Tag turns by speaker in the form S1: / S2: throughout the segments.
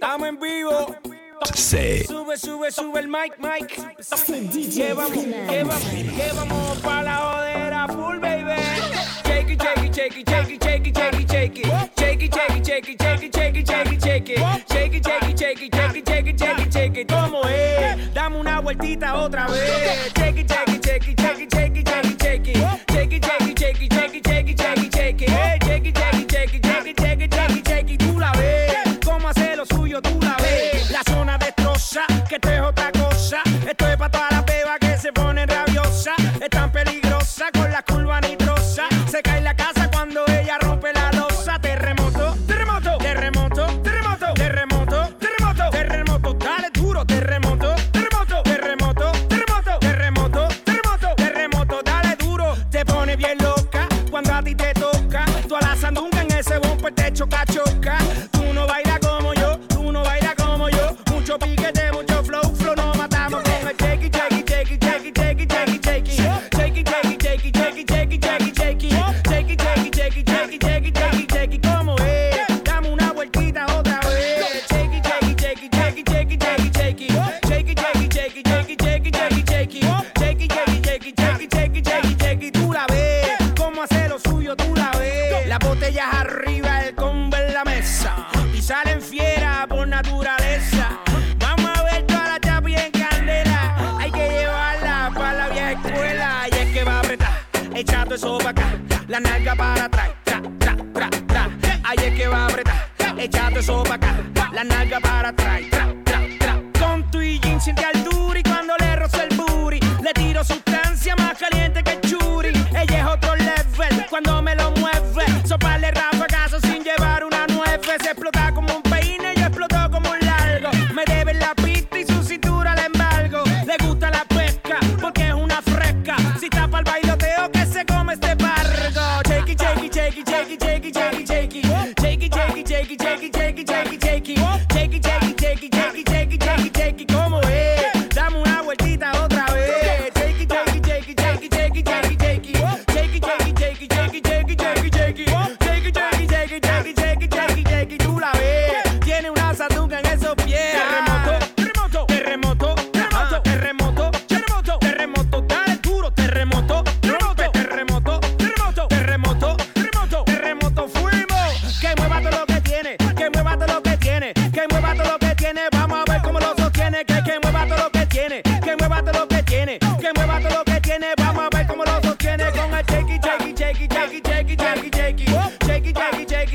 S1: Estamos en vivo.
S2: Sí.
S1: Sube, sube, sube el mic, mic. La jodera full, baby. Shake it, shake it, shake it, shake it, shake it, shake it, shake it. Shake it, shake it, shake it, shake it, shake it, shake it, shake it. Shake it, shake it, shake it, shake it, shake it, shake it, shake it. ¿Cómo es? Dame una vueltita otra vez. Shake it, shake it, shake it, shake it, shake it, shake it. Shake it, shake it, shake it, shake it, shake it, shake it, shake it. Shake it, que esto es otra cosa. Esto es para todas las bebas que se ponen rabiosas. Es tan peligrosa con las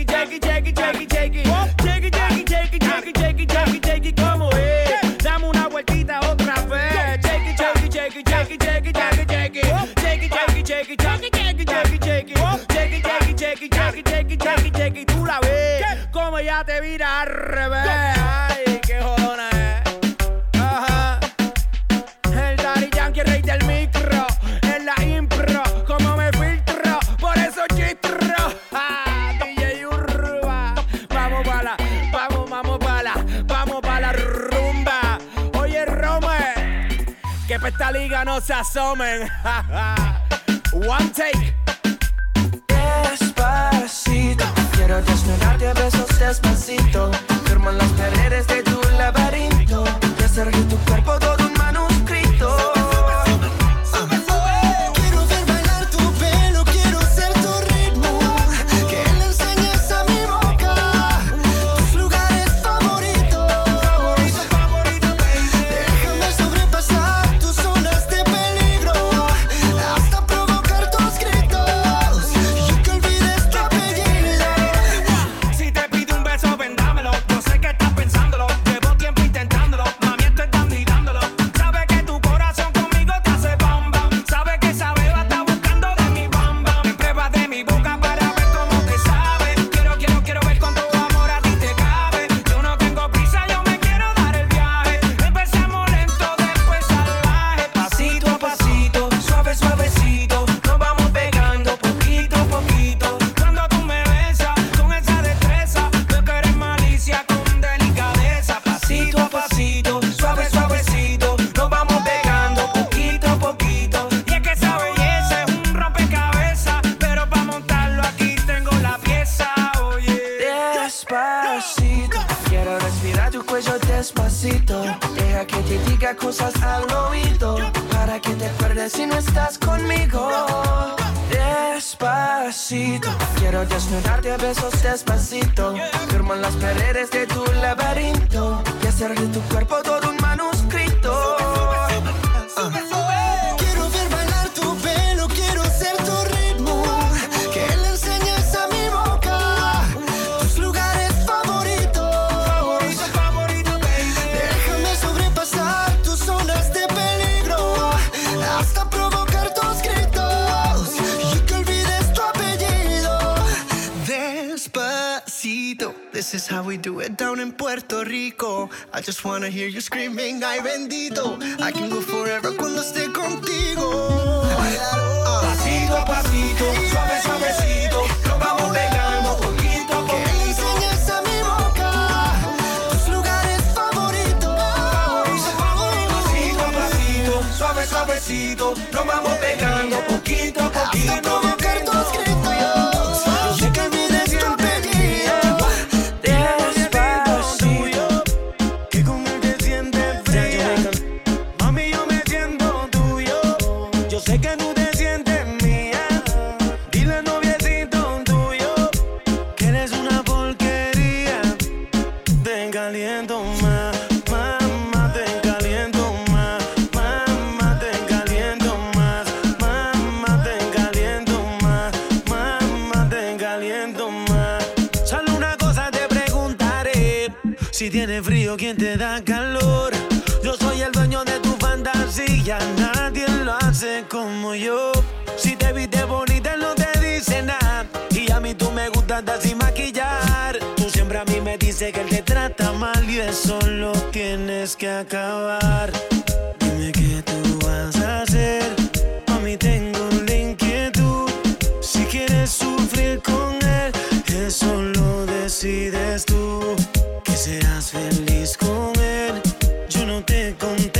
S1: jaggy, jaggy, jaggy, no se asomen. One take.
S3: Despacito, quiero desnudarte a besos despacito Diga cosas al oído Para que te acuerdes si no estás conmigo Despacito Quiero desnudarte a besos despacito Firmo en las paredes de tu laberinto Y hacer de tu cuerpo todo un manuscrito.
S4: we do it down in Puerto Rico. I just wanna hear you screaming, ay bendito. I can go forever cuando esté contigo. Uh.
S3: Pasito a pasito, suave suavecito, nos vamos pegando poquito a poquito. Suave, suavecito, nos vamos pegando poquito a poquito.
S4: y
S2: a mí tú me gustas de sin maquillar. Tú siempre a mí me dices que él te trata mal y eso lo tienes que acabar. Dime qué tú vas a hacer. A mí tengo la inquietud. Si quieres sufrir con él, eso lo decides tú. Que seas feliz con él. Yo no te
S5: conté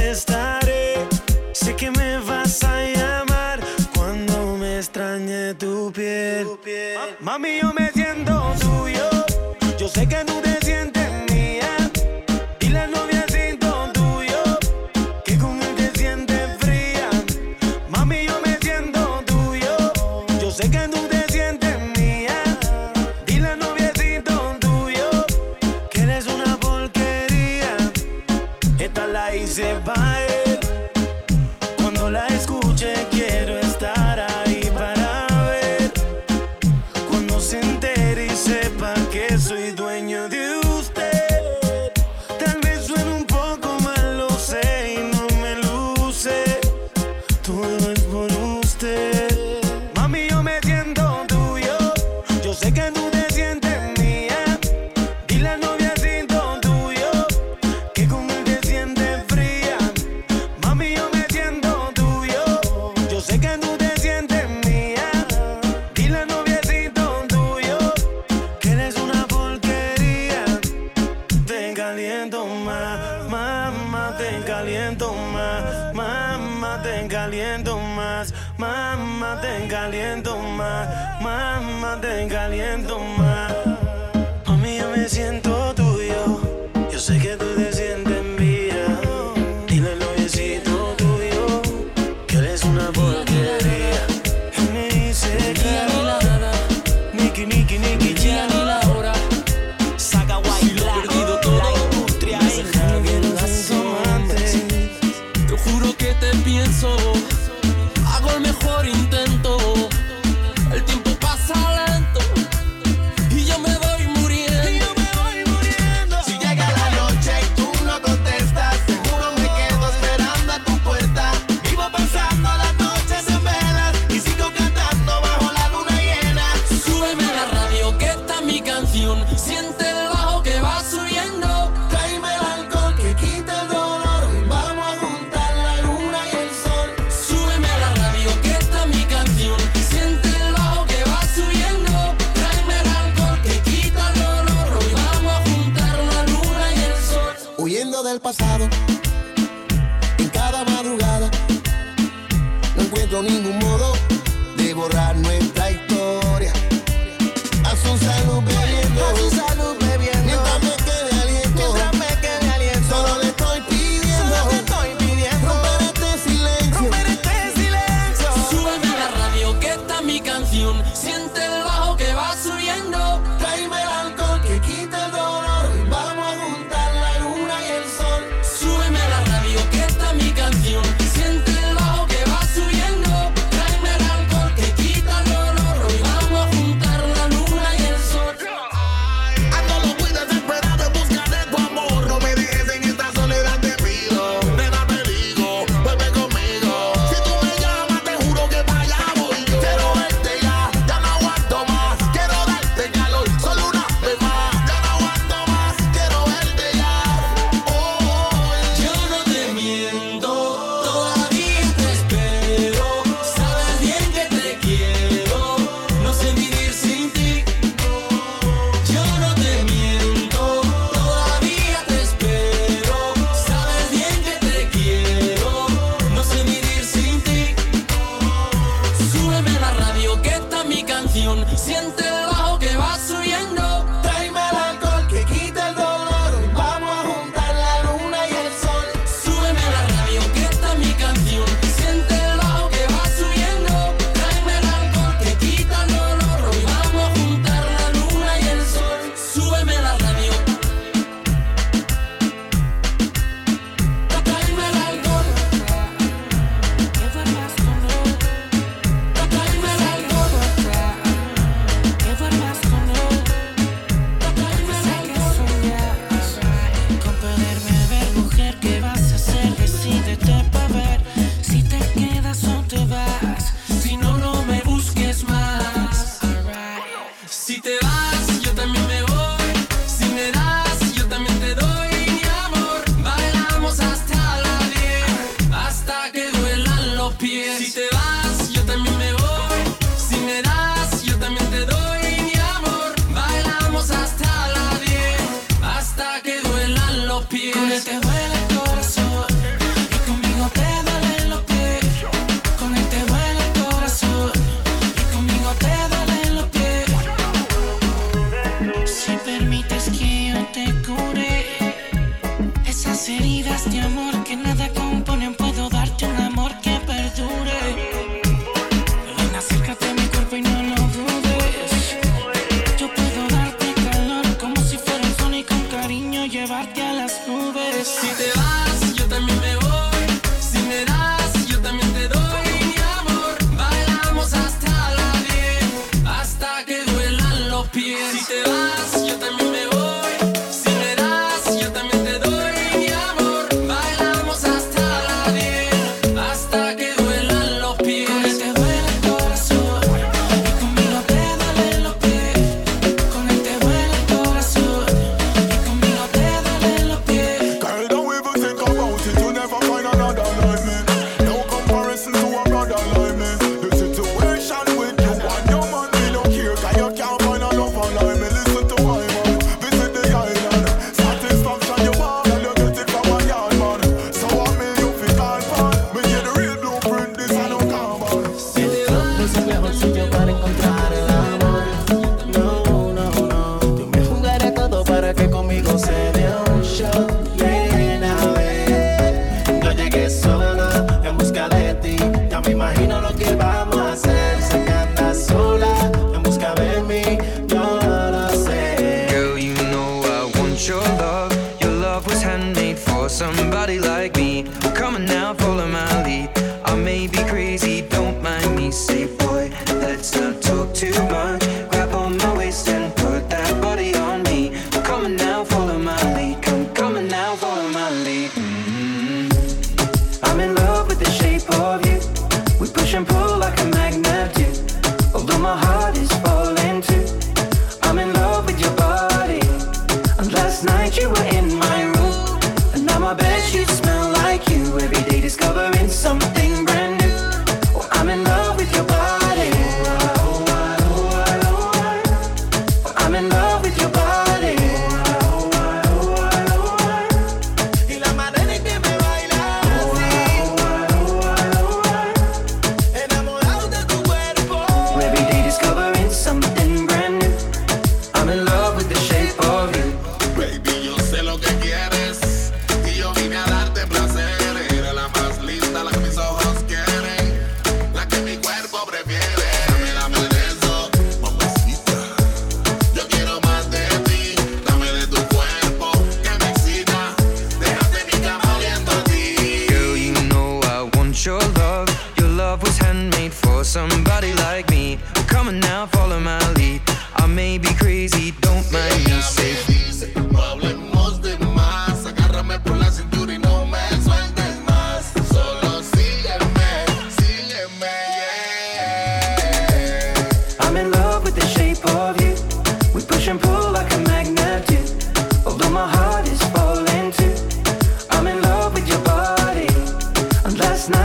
S5: somebody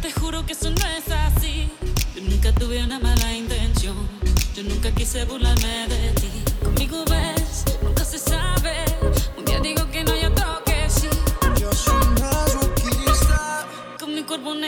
S6: te juro que eso no es así. Yo nunca tuve una mala intención. Yo nunca quise burlarme de ti. Conmigo ves, nunca se sabe. Un día digo que no hay otro que sí.
S7: Yo soy masoquista.
S6: Con mi cuerpo un.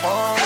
S7: Oh.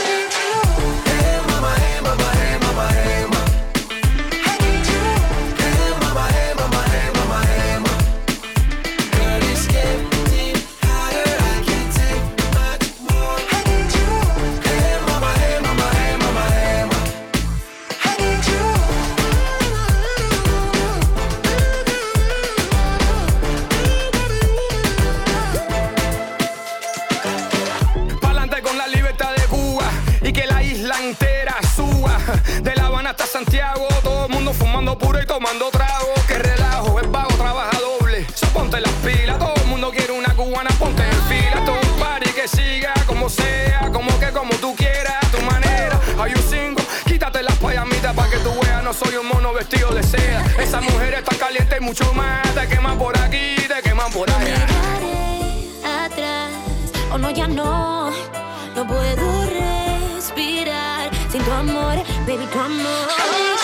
S7: puedo
S8: respirar sin tu amor, baby, tu amor.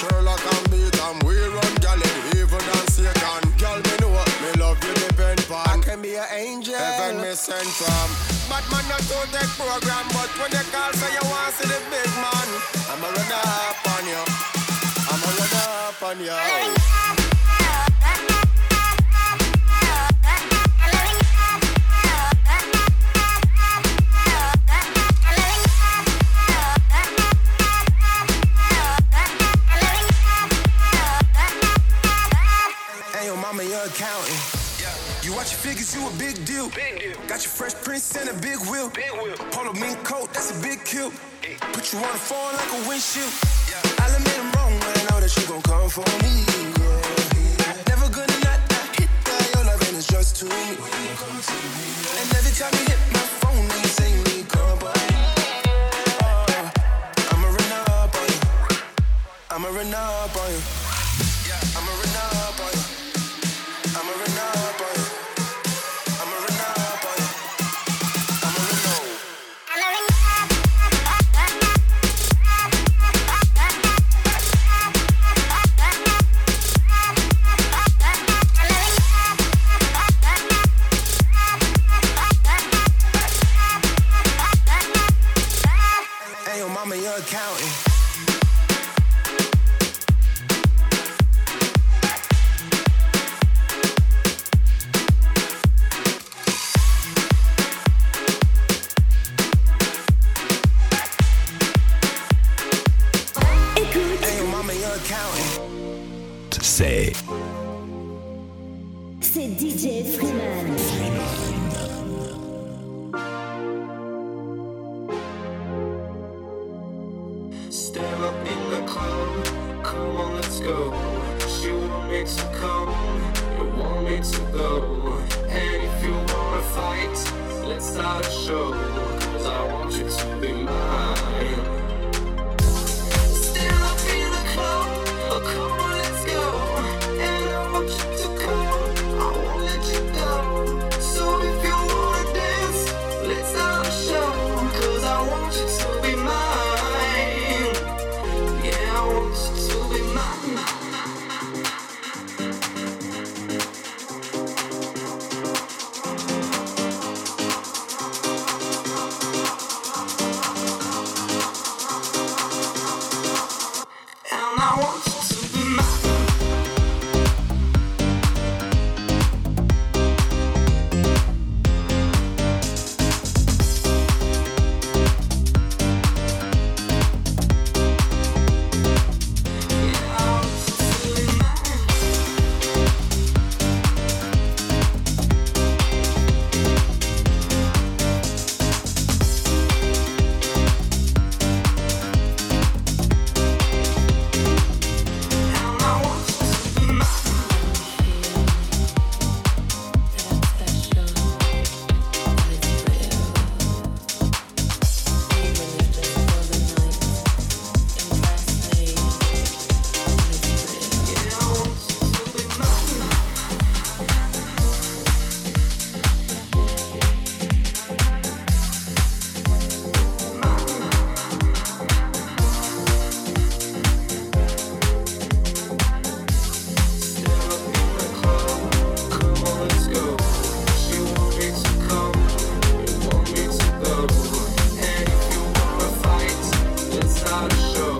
S8: Sherlock and Beacon, we run gal in evil and Satan. Girl, me know me love you depend on. I can be an angel. Heaven me sent from. Batman not to take program, but when you call say you want to see the big man, I'ma run up on you. I'ma run up on you. Your figures, you a big deal. Got your fresh prints and a big wheel. Polo mink coat, that's a big kill. Put you on the phone like a windshield. I'll admit I'm wrong, but I know that you gon' come for me. yeah. Never gonna not, not hit that. Your loving is just too me. And every time you hit my phone, you say need company. Oh, I'ma run up on you. I'ma run up on you. I'ma run up on you.
S9: Go. She want me to come, you want me to go. And if you wanna fight, let's start a show. Cause I want you to be mine. show.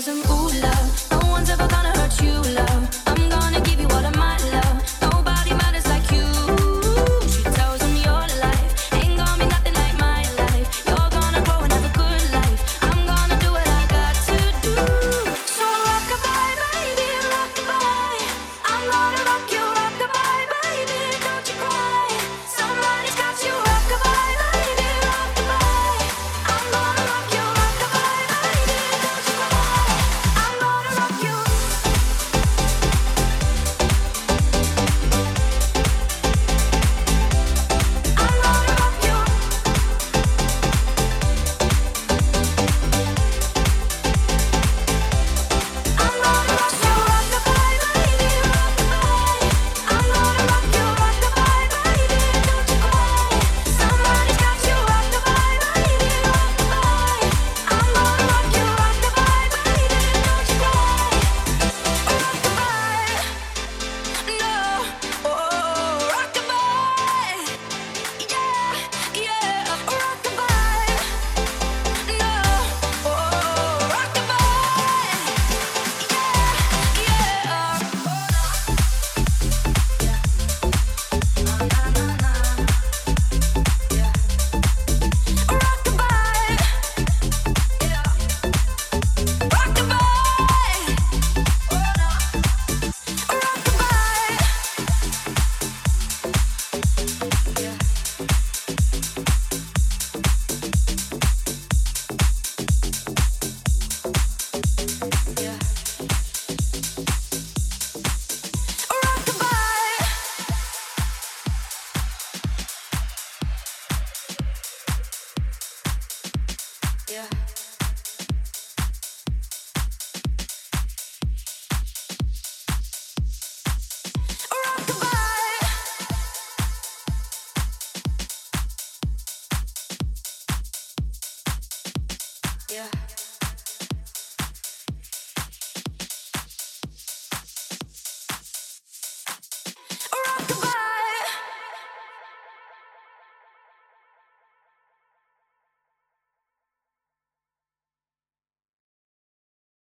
S9: Cause I'm